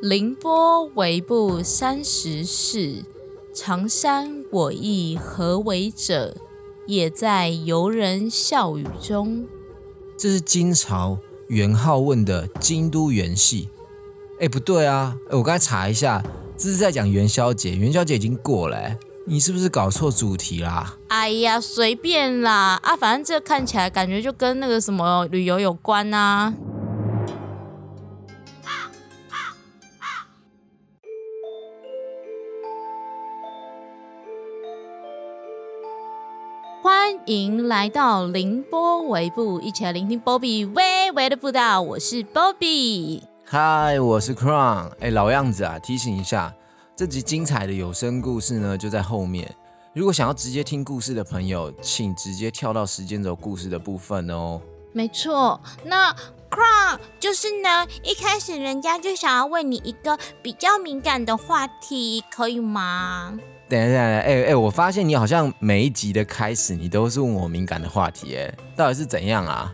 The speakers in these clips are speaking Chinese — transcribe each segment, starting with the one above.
凌波微步三十世，常山我亦何为者？也在游人笑语中。这是金朝元好问的京都元戏。哎，不对啊！哎，我刚才查一下，这是在讲元宵节，元宵节已经过了，你是不是搞错主题啦？哎呀，随便啦！啊，反正这看起来感觉就跟那个什么旅游有关啊。迎来到凌波微步，一起来聆听 Bobby 微微的步道。我是 Bobby，嗨，我是 Crown。哎，老样子啊，提醒一下，这集精彩的有声故事呢就在后面。如果想要直接听故事的朋友，请直接跳到时间轴故事的部分哦。没错，那 Crown 就是呢，一开始人家就想要问你一个比较敏感的话题，可以吗？等一下，哎哎，我发现你好像每一集的开始，你都是问我敏感的话题，哎，到底是怎样啊？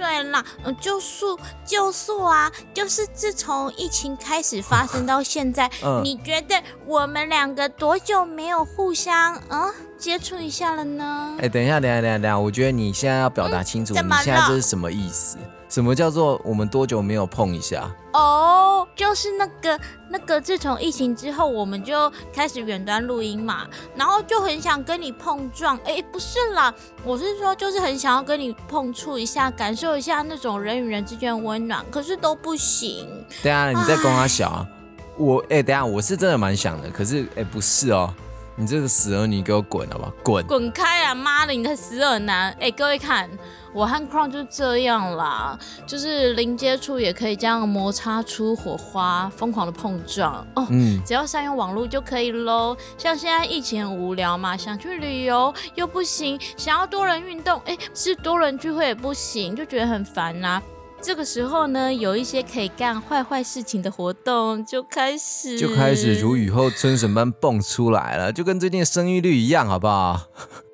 嘴啦！嗯，就素就素啊，就是自从疫情开始发生 到现在，你觉得我们两个多久没有互相嗯接触一下了呢？哎，等一下，等一下，等一下，等一下，我觉得你现在要表达清楚，你现在这是什么意思？什么叫做我们多久没有碰一下？哦，就是那个那个，自从疫情之后，我们就开始远端录音嘛，然后就很想跟你碰撞。哎，不是啦，我是说，就是很想要跟你碰触一下，感受一下那种人与人之间的温暖，可是都不行。对啊你在公阿小啊，我哎，等下我是真的蛮想的，可是哎，不是哦。你这个死儿女，给我滚好不好？滚！滚开啊！妈的，你的死儿男！哎，各位看，我和 Crown 就这样啦，就是零接触也可以这样摩擦出火花，疯狂的碰撞哦。嗯，只要善用网络就可以喽。像现在疫情很无聊嘛，想去旅游又不行，想要多人运动，哎，是多人聚会也不行，就觉得很烦呐。这个时候呢，有一些可以干坏坏事情的活动就开始，就开始如雨后春笋般蹦出来了，就跟最近生育率一样，好不好？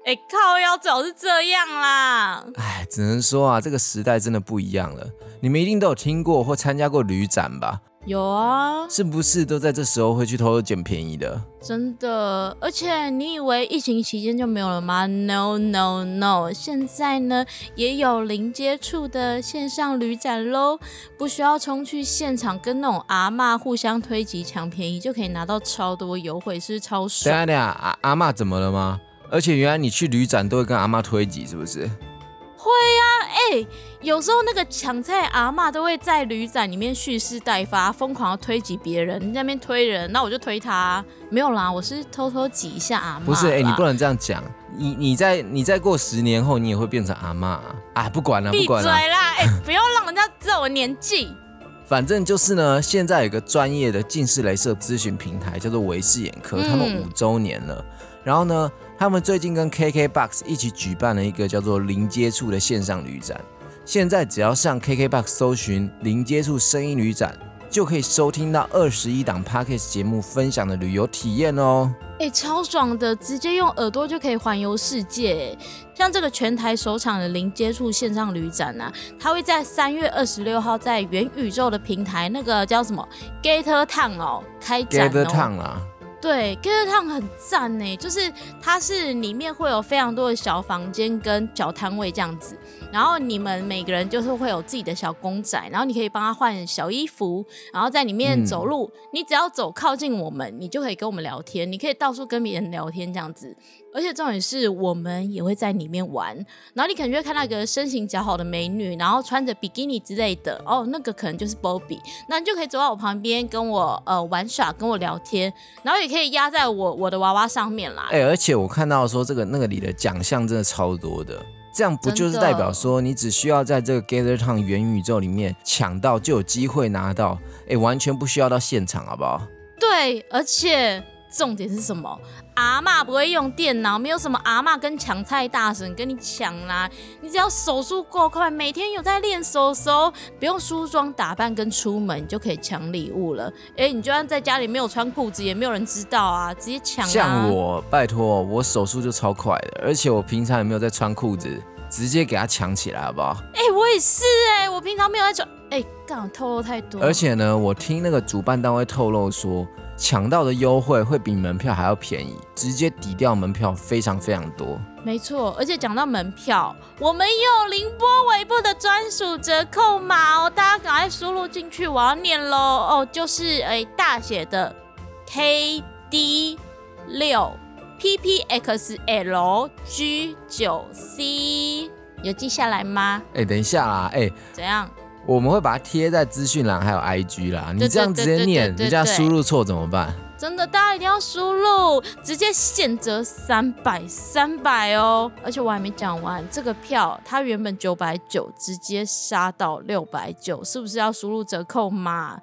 哎，靠，要走是这样啦。哎，只能说啊，这个时代真的不一样了。你们一定都有听过或参加过旅展吧？有啊，是不是都在这时候会去偷偷捡便宜的？真的，而且你以为疫情期间就没有了吗？No No No，现在呢也有零接触的线上旅展喽，不需要冲去现场跟那种阿妈互相推挤抢便宜，就可以拿到超多优惠，是不是超爽？等下等下，阿阿妈怎么了吗？而且原来你去旅展都会跟阿妈推挤，是不是？会啊，哎，有时候那个抢菜阿妈都会在旅展里面蓄势待发，疯狂的推挤别人，那边推人，那我就推他。没有啦，我是偷偷挤一下阿妈。不是，哎，你不能这样讲。你你在你再过十年后，你也会变成阿妈啊！不管了，闭嘴啦！哎，不要让人家知道我年纪。反正就是呢，现在有个专业的近视雷射咨询平台，叫做维视眼科，他们五周年了。然后呢？他们最近跟 KKBOX 一起举办了一个叫做“零接触”的线上旅展。现在只要上 KKBOX 搜寻“零接触声音旅展”，就可以收听到二十一档 Podcast 节目分享的旅游体验哦。哎，超爽的，直接用耳朵就可以环游世界。像这个全台首场的零接触线上旅展啊，它会在三月二十六号在元宇宙的平台，那个叫什么 Gator Town 哦，开展哦。对歌特巷很赞呢，就是它是里面会有非常多的小房间跟小摊位这样子，然后你们每个人就是会有自己的小公仔，然后你可以帮他换小衣服，然后在里面走路，你只要走靠近我们，你就可以跟我们聊天，你可以到处跟别人聊天这样子。而且重点是我们也会在里面玩，然后你可能就会看到一个身形较好的美女，然后穿着比基尼之类的，哦，那个可能就是 Bobby，那你就可以走到我旁边跟我呃玩耍，跟我聊天，然后也可以压在我我的娃娃上面啦。哎，而且我看到说这个那个里的奖项真的超多的，这样不就是代表说你只需要在这个 Gather Town 元宇宙里面抢到就有机会拿到，哎，完全不需要到现场，好不好？对，而且。重点是什么？阿妈不会用电脑，没有什么阿妈跟抢菜大神跟你抢啦。你只要手速够快，每天有在练手手，不用梳妆打扮跟出门，就可以抢礼物了。哎，你就算在家里没有穿裤子，也没有人知道啊，直接抢。像我，拜托，我手速就超快的，而且我平常也没有在穿裤子，直接给他抢起来，好不好？哎，我也是哎，我平常没有在穿。哎，干透露太多。而且呢，我听那个主办单位透露说，抢到的优惠会比门票还要便宜，直接抵掉门票非常非常多。没错，而且讲到门票，我们有凌波尾部的专属折扣码哦，大家赶快输入进去，我要念喽哦，就是哎大写的 K D 六 P P X L G 九 C，有记下来吗？哎，等一下啦，哎，怎样？我们会把它贴在资讯栏还有 I G 啦，你这样直接念，人家输入错怎么办？真的，大家一定要输入，直接现折三百三百哦！而且我还没讲完，这个票它原本九百九，直接杀到六百九，是不是要输入折扣码？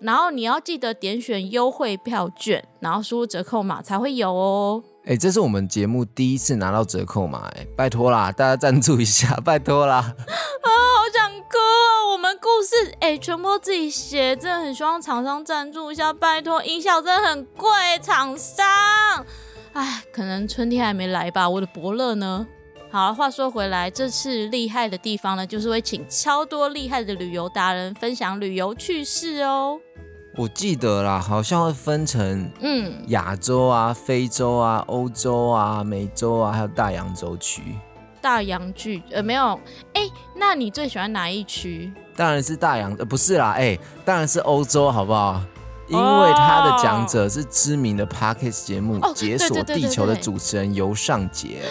然后你要记得点选优惠票券，然后输入折扣码才会有哦。哎，这是我们节目第一次拿到折扣嘛，哎，拜托啦，大家赞助一下，拜托啦！啊，好想哭哦！我们故事哎，全部自己写，真的很希望厂商赞助一下，拜托，音效真的很贵，厂商。哎，可能春天还没来吧，我的伯乐呢？好，话说回来，这次厉害的地方呢，就是会请超多厉害的旅游达人分享旅游趣事哦。我记得啦，好像会分成嗯亚洲啊、非洲啊、欧洲啊、美洲啊，还有大洋洲区。大洋剧呃没有哎，那你最喜欢哪一区？当然是大洋呃不是啦哎，当然是欧洲好不好？因为他的讲者是知名的 Parkes 节目《解锁地球》的主持人尤尚杰。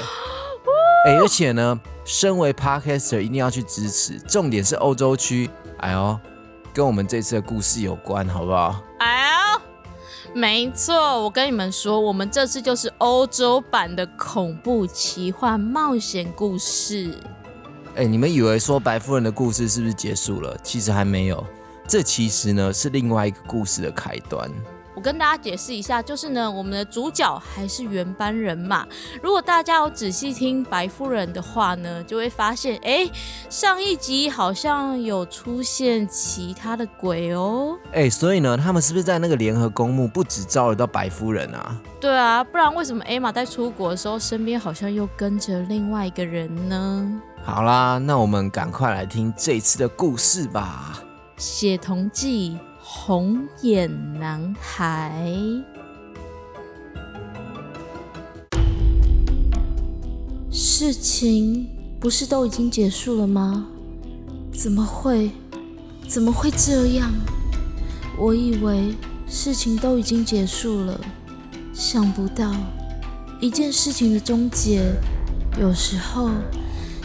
哎，而且呢，身为 Parkeser 一定要去支持，重点是欧洲区。哎呦。跟我们这次的故事有关，好不好？哎呀，没错，我跟你们说，我们这次就是欧洲版的恐怖奇幻冒险故事。哎，你们以为说白夫人的故事是不是结束了？其实还没有，这其实呢是另外一个故事的开端。我跟大家解释一下，就是呢，我们的主角还是原班人马。如果大家有仔细听白夫人的话呢，就会发现，哎，上一集好像有出现其他的鬼哦。哎，所以呢，他们是不是在那个联合公墓不止招惹到白夫人啊？对啊，不然为什么艾玛在出国的时候身边好像又跟着另外一个人呢？好啦，那我们赶快来听这次的故事吧，《血同记》。红眼男孩，事情不是都已经结束了吗？怎么会？怎么会这样？我以为事情都已经结束了，想不到一件事情的终结，有时候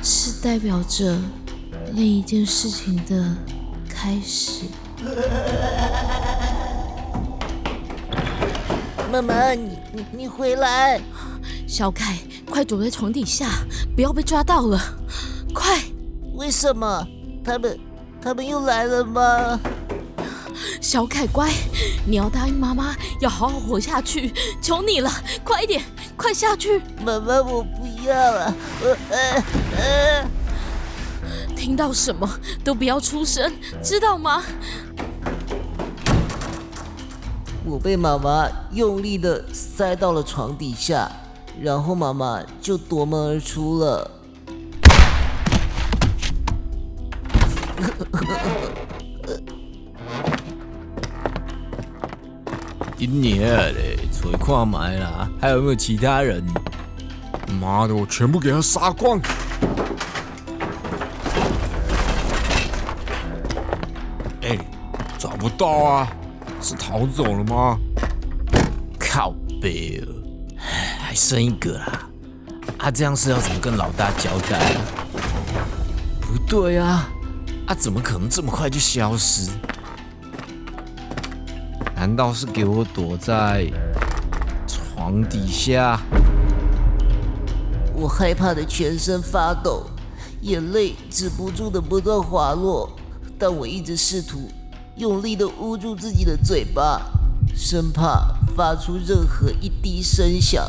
是代表着另一件事情的开始。妈妈，你你你回来！小凯，快躲在床底下，不要被抓到了！快！为什么？他们他们又来了吗？小凯，乖，你要答应妈妈，要好好活下去，求你了，快一点，快下去！妈妈，我不要了，呃呃呃，听到什么都不要出声，知道吗？我被妈妈用力的塞到了床底下，然后妈妈就夺门而出了。今年嘞，出去看埋啦，还有没有其他人？妈的，我全部给他杀光！哎，找不到啊！是逃走了吗？靠背，还剩一个啦！啊，这样是要怎么跟老大交代啊？不对啊，啊，怎么可能这么快就消失？难道是给我躲在床底下？我害怕的全身发抖，眼泪止不住的不断滑落，但我一直试图。用力的捂住自己的嘴巴，生怕发出任何一滴声响。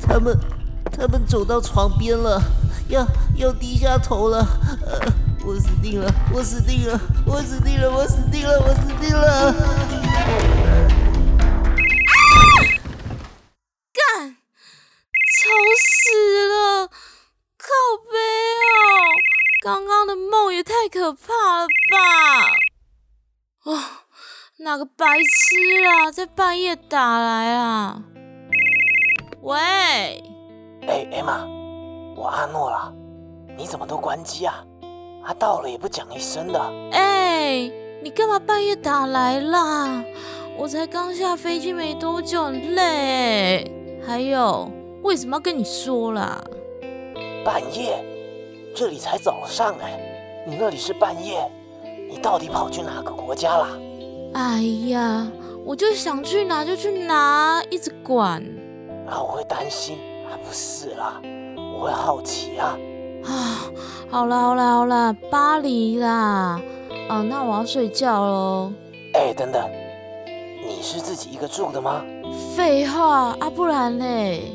他们，他们走到床边了，要要低下头了。呃，我死定了！我死定了！我死定了！我死定了！我死定了！可怕了吧！啊，哪个白痴啊，在半夜打来啊？喂，哎，Emma，我阿诺啦，你怎么都关机啊？他，到了也不讲一声的。哎，你干嘛半夜打来啦？我才刚下飞机没多久，很累。还有，为什么要跟你说啦？半夜，这里才早上哎，你那里是半夜，你到底跑去哪个国家啦？哎呀，我就想去哪就去哪，一直管。啊，我会担心啊，不是啦，我会好奇啊。啊，好啦好啦好啦，巴黎啦，啊，那我要睡觉喽。哎，等等，你是自己一个住的吗？废话啊，不然嘞，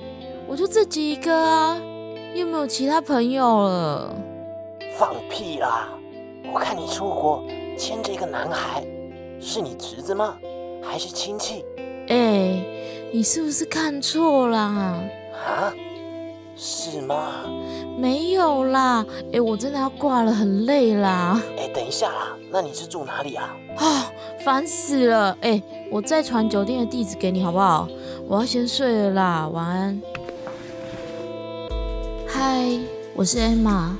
我就自己一个啊，又没有其他朋友了。放屁啦！我看你出国牵着一个男孩，是你侄子吗？还是亲戚？哎，你是不是看错啦？啊？是吗？没有啦，哎，我真的要挂了，很累啦。哎，等一下啦，那你是住哪里啊？啊，烦死了！哎，我再传酒店的地址给你好不好？我要先睡了啦，晚安。嗨，我是 Emma。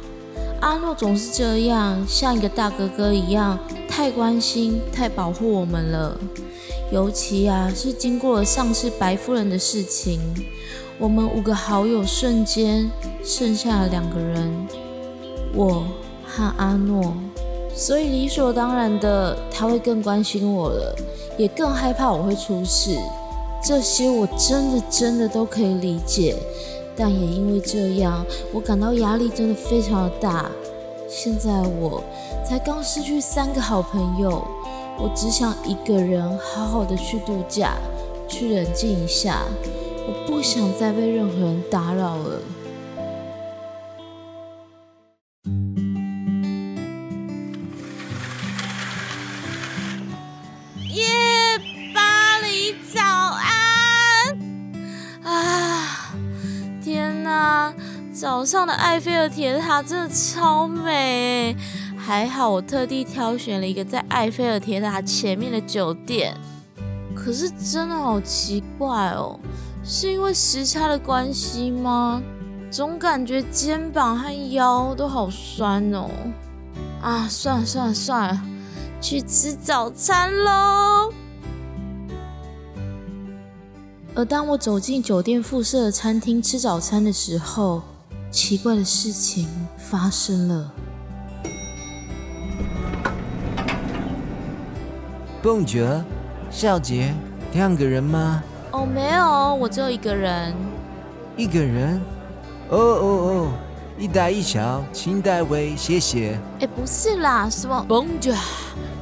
阿诺总是这样，像一个大哥哥一样，太关心、太保护我们了。尤其啊，是经过了上次白夫人的事情。我们五个好友瞬间剩下了两个人，我和阿诺，所以理所当然的他会更关心我了，也更害怕我会出事。这些我真的真的都可以理解，但也因为这样，我感到压力真的非常的大。现在我才刚失去三个好朋友，我只想一个人好好的去度假，去冷静一下。我不想再被任何人打扰了。上的埃菲尔铁塔真的超美，还好我特地挑选了一个在埃菲尔铁塔前面的酒店。可是真的好奇怪哦。是因为时差的关系吗？总感觉肩膀和腰都好酸哦。啊，算了算了算了，去吃早餐喽。而当我走进酒店附设的餐厅吃早餐的时候，奇怪的事情发生了。蹦爵，少杰，两个人吗？哦，没有，我只有一个人。一个人？哦哦哦，一大一小，请代位，谢谢。哎，不是啦，什么？蹦姐，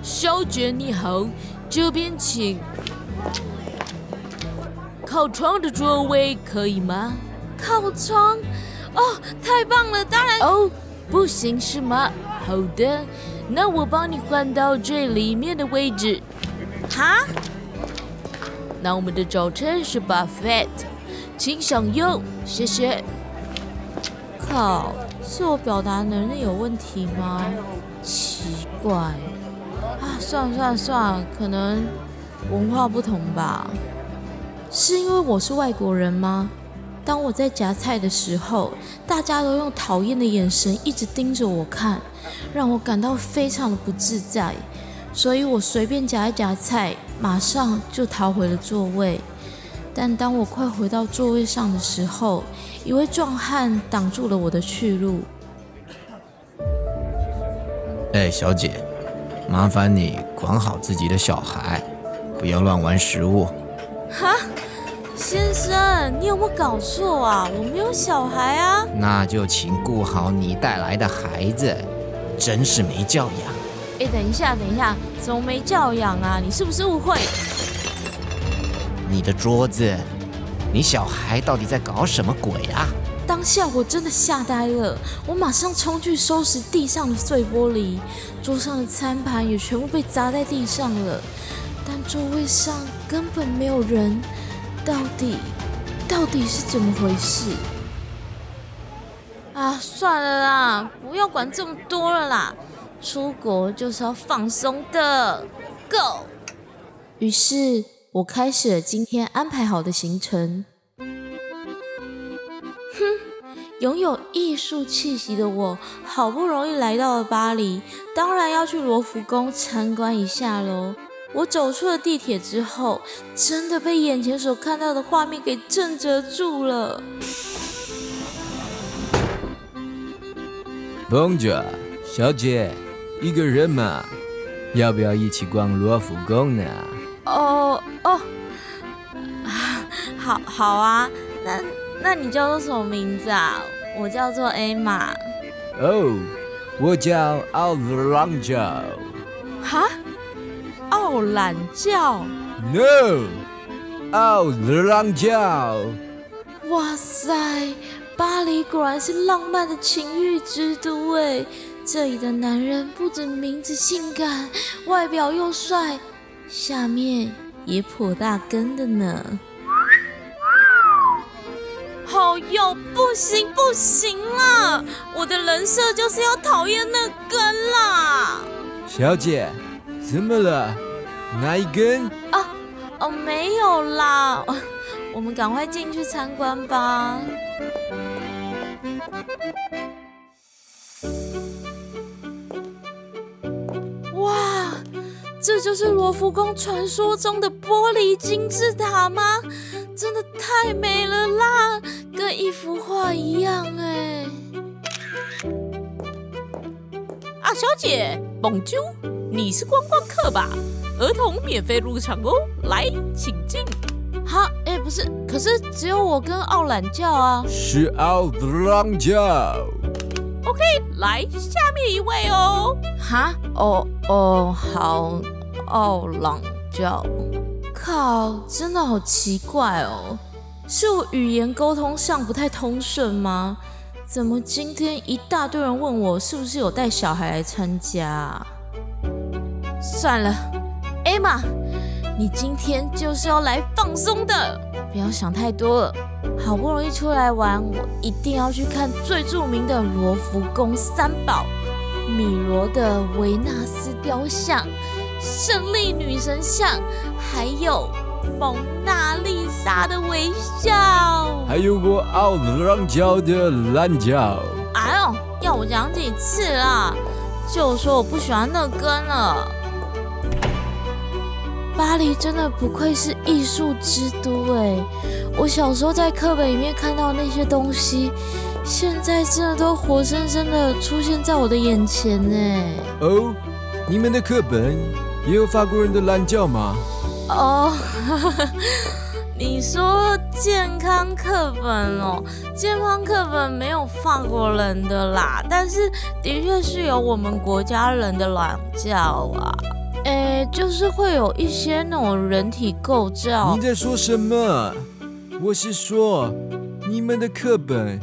小姐你好，这边请。靠窗的座位可以吗？靠窗？哦，太棒了，当然。哦，不行是吗？好的，那我帮你换到最里面的位置。哈？那我们的早餐是 buffet，请享用，谢谢。靠，是我表达能力有问题吗？奇怪，啊，算了算了算了，可能文化不同吧。是因为我是外国人吗？当我在夹菜的时候，大家都用讨厌的眼神一直盯着我看，让我感到非常的不自在。所以我随便夹一夹菜，马上就逃回了座位。但当我快回到座位上的时候，一位壮汉挡住了我的去路。哎，小姐，麻烦你管好自己的小孩，不要乱玩食物。哈，先生，你有没有搞错啊？我没有小孩啊。那就请顾好你带来的孩子，真是没教养。哎，等一下，等一下，怎么没教养啊？你是不是误会？你的桌子，你小孩到底在搞什么鬼啊？当下我真的吓呆了，我马上冲去收拾地上的碎玻璃，桌上的餐盘也全部被砸在地上了，但座位上根本没有人，到底，到底是怎么回事？啊，算了啦，不要管这么多了啦。出国就是要放松的，Go。于是我开始了今天安排好的行程。哼，拥有艺术气息的我，好不容易来到了巴黎，当然要去罗浮宫参观一下喽。我走出了地铁之后，真的被眼前所看到的画面给震慑住了。Bonjour，小姐，一个人吗？要不要一起逛罗浮宫呢？哦哦，好好啊，那那你叫做什么名字啊？我叫做 Emma。哦，我叫奥朗教。哈？奥懒觉？No，奥朗教。哇塞！巴黎果然是浪漫的情欲之都哎，这里的男人不止名字性感，外表又帅，下面也颇大根的呢。好哟，不行不行啦，我的人设就是要讨厌那根啦。小姐，怎么了？哪一根？啊哦，没有啦，我们赶快进去参观吧。哇，这就是罗浮宫传说中的玻璃金字塔吗？真的太美了啦，跟一幅画一样哎！啊，小姐，蹦啾，你是观光客吧？儿童免费入场哦，来，请进。哈，哎，不是，可是只有我跟奥懒教啊。是奥朗教。OK，来，下面一位哦。哈，哦哦，好，奥朗教。靠，真的好奇怪哦，是我语言沟通上不太通顺吗？怎么今天一大堆人问我是不是有带小孩来参加？算了，Emma。你今天就是要来放松的，不要想太多了。好不容易出来玩，我一定要去看最著名的罗浮宫三宝：米罗的维纳斯雕像、胜利女神像，还有蒙娜丽莎的微笑。还有我奥朗教的蓝教。哎呦，要我讲几次啦？就说我不喜欢那根了。巴黎真的不愧是艺术之都哎！我小时候在课本里面看到那些东西，现在真的都活生生的出现在我的眼前哎！哦，你们的课本也有法国人的懒觉吗？哦，你说健康课本哦，健康课本没有法国人的啦，但是的确是有我们国家人的懒觉啊。哎，就是会有一些那种人体构造。你在说什么？我是说，你们的课本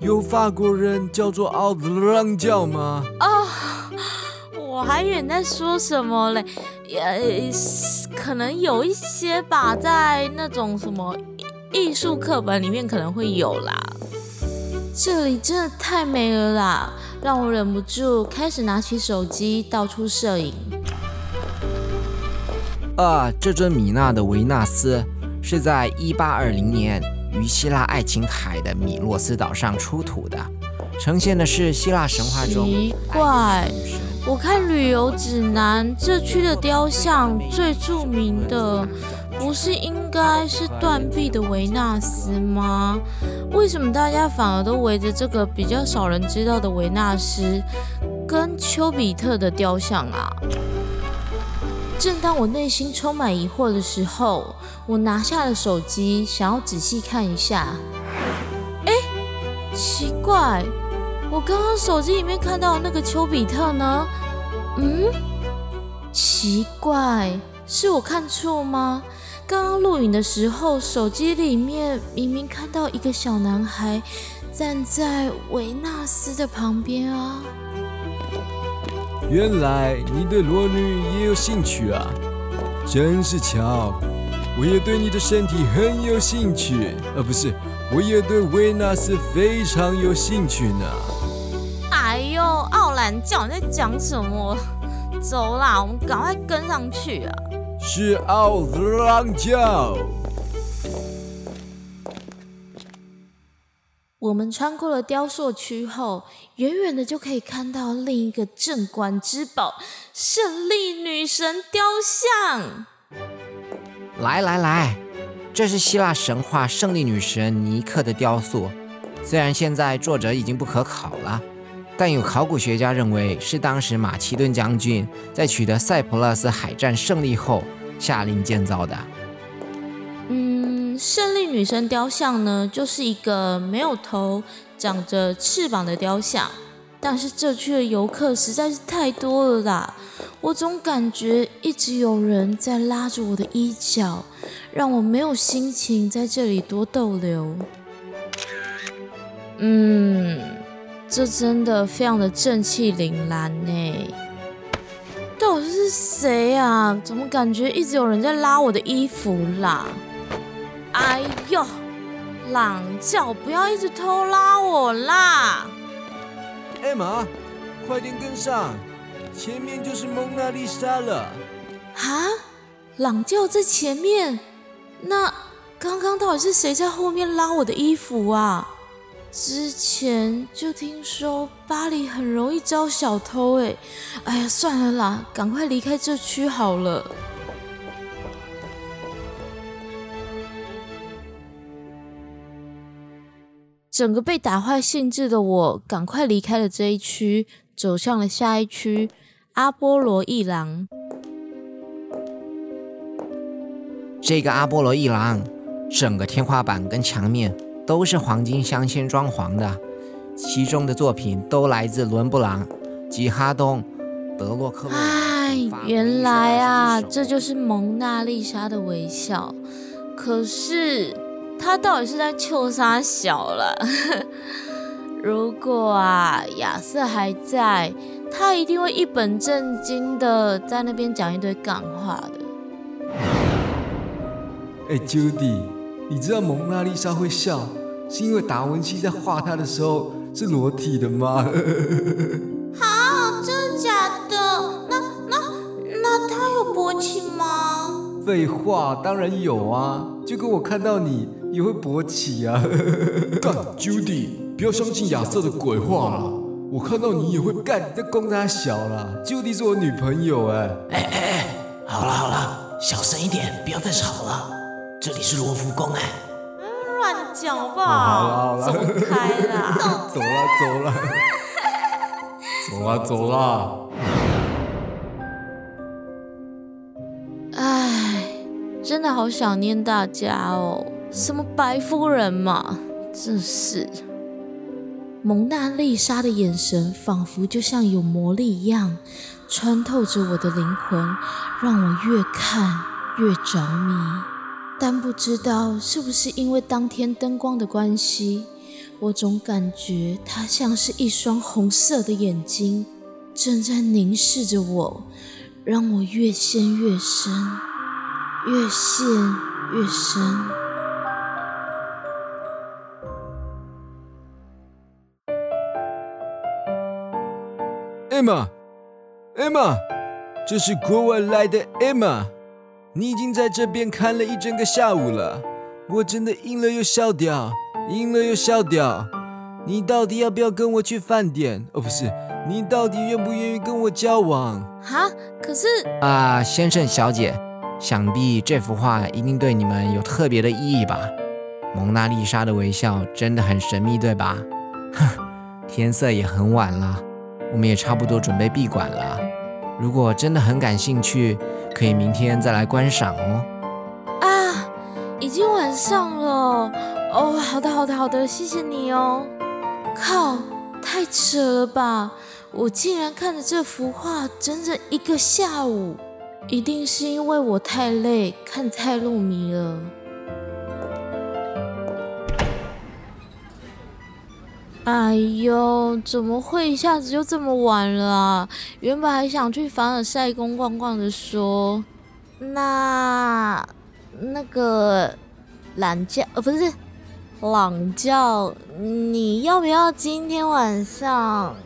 有法国人叫做奥德朗教吗？啊，我还以为你在说什么嘞？也可能有一些吧，在那种什么艺术课本里面可能会有啦。这里真的太美了啦，让我忍不住开始拿起手机到处摄影。啊，这尊米娜的维纳斯是在一八二零年于希腊爱琴海的米洛斯岛上出土的，呈现的是希腊神话中奇怪，我看旅游指南，这区的雕像最著名的不是应该是断臂的维纳斯吗？为什么大家反而都围着这个比较少人知道的维纳斯跟丘比特的雕像啊？正当我内心充满疑惑的时候，我拿下了手机，想要仔细看一下。哎，奇怪，我刚刚手机里面看到那个丘比特呢？嗯，奇怪，是我看错吗？刚刚录影的时候，手机里面明明看到一个小男孩站在维纳斯的旁边啊。原来你对裸女也有兴趣啊，真是巧！我也对你的身体很有兴趣，呃，不是，我也对维纳斯非常有兴趣呢。哎呦，奥兰教你在讲什么？走啦，我们赶快跟上去啊！是奥兰教。我们穿过了雕塑区后，远远的就可以看到另一个镇馆之宝——胜利女神雕像。来来来，这是希腊神话胜利女神尼克的雕塑。虽然现在作者已经不可考了，但有考古学家认为是当时马其顿将军在取得塞浦路斯海战胜利后下令建造的。胜利女神雕像呢，就是一个没有头、长着翅膀的雕像。但是这区的游客实在是太多了啦，我总感觉一直有人在拉着我的衣角，让我没有心情在这里多逗留。嗯，这真的非常的正气凛然呢。到底是谁啊？怎么感觉一直有人在拉我的衣服啦？哎呦，狼叫，不要一直偷拉我啦！艾玛，快点跟上，前面就是蒙娜丽莎了。啊，朗教在前面，那刚刚到底是谁在后面拉我的衣服啊？之前就听说巴黎很容易招小偷，哎，哎呀，算了啦，赶快离开这区好了。整个被打坏兴致的我，赶快离开了这一区，走向了下一区——阿波罗一郎。这个阿波罗一郎，整个天花板跟墙面都是黄金镶嵌装潢的，其中的作品都来自伦勃朗、吉哈东、德洛克洛。哎，原来啊，这就是蒙娜丽莎的微笑。可是。他到底是在求杀小了？如果啊亚瑟还在，他一定会一本正经的在那边讲一堆干话的。哎，Judy，你知道蒙娜丽莎会笑，是因为达文西在画她的时候是裸体的吗？好，真的假的？那那那他有勃起吗？废话，当然有啊，就跟我看到你。也会勃起啊！干，Judy，不要相信亚瑟的鬼话了。我看到你也会干，在攻他小啦。Judy 是我女朋友哎。哎哎哎，好了好了，小声一点，不要再吵了。这里是罗浮宫哎。乱讲吧。好了好了，走开啦！走了走了，走了走了。唉，真的好想念大家哦。什么白夫人嘛，真是！蒙娜丽莎的眼神仿佛就像有魔力一样，穿透着我的灵魂，让我越看越着迷。但不知道是不是因为当天灯光的关系，我总感觉她像是一双红色的眼睛，正在凝视着我，让我越陷越深，越陷越深。Emma，Emma，这是国外来的 Emma。你已经在这边看了一整个下午了，我真的赢了又笑掉，赢了又笑掉。你到底要不要跟我去饭店？哦，不是，你到底愿不愿意跟我交往？哈，可是啊，先生小姐，想必这幅画一定对你们有特别的意义吧？蒙娜丽莎的微笑真的很神秘，对吧？哼，天色也很晚了。我们也差不多准备闭馆了。如果真的很感兴趣，可以明天再来观赏哦。啊，已经晚上了。哦，好的，好的，好的，谢谢你哦。靠，太扯了吧！我竟然看着这幅画整整一个下午，一定是因为我太累，看太入迷了。哎呦，怎么会一下子就这么晚了啊？原本还想去凡尔赛宫逛逛的，说那那个懒觉呃不是朗教，你要不要今天晚上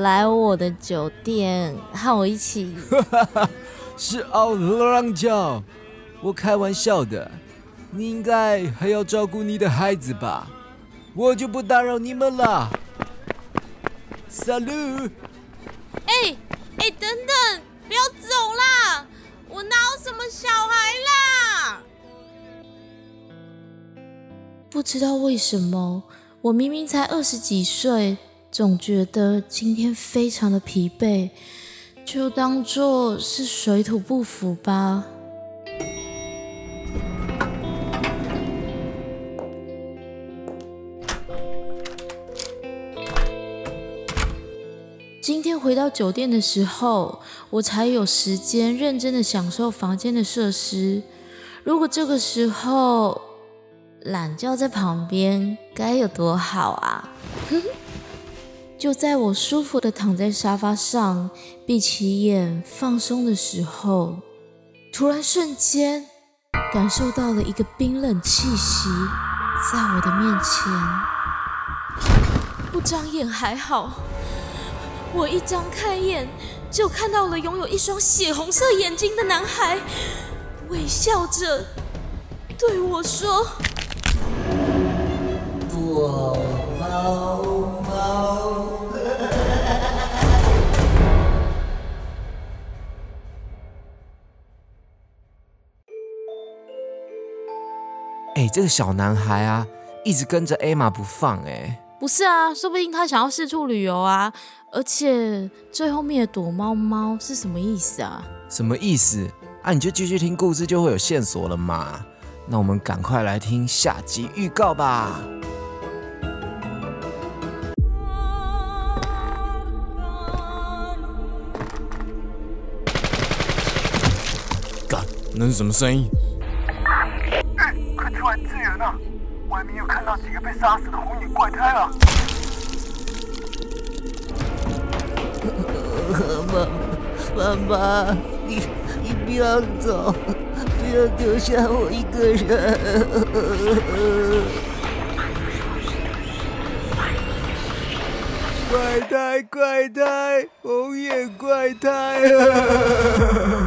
来我的酒店和我一起？是奥朗教，我开玩笑的。你应该还要照顾你的孩子吧？我就不打扰你们了。Salut！哎哎，等等，不要走啦！我哪有什么小孩啦？不知道为什么，我明明才二十几岁，总觉得今天非常的疲惫，就当做是水土不服吧。回到酒店的时候，我才有时间认真的享受房间的设施。如果这个时候，懒觉在旁边该有多好啊！就在我舒服的躺在沙发上，闭起眼放松的时候，突然瞬间感受到了一个冰冷气息在我的面前。不张眼还好，我一张开眼就看到了拥有一双血红色眼睛的男孩，微笑着对我说。躲猫猫，哎，这个小男孩啊，一直跟着艾玛不放，哎，不是啊，说不定他想要四处旅游啊。而且最后面的躲猫猫是什么意思啊？什么意思？啊，你就继续听故事，就会有线索了嘛。那我们赶快来听下集预告吧。干，那是什么声音？哎，快出来支援啊！外面又看到几个被杀死的红影怪胎了。妈妈妈，你你不要走，不要丢下我一个人。怪胎，怪胎，红眼怪胎啊！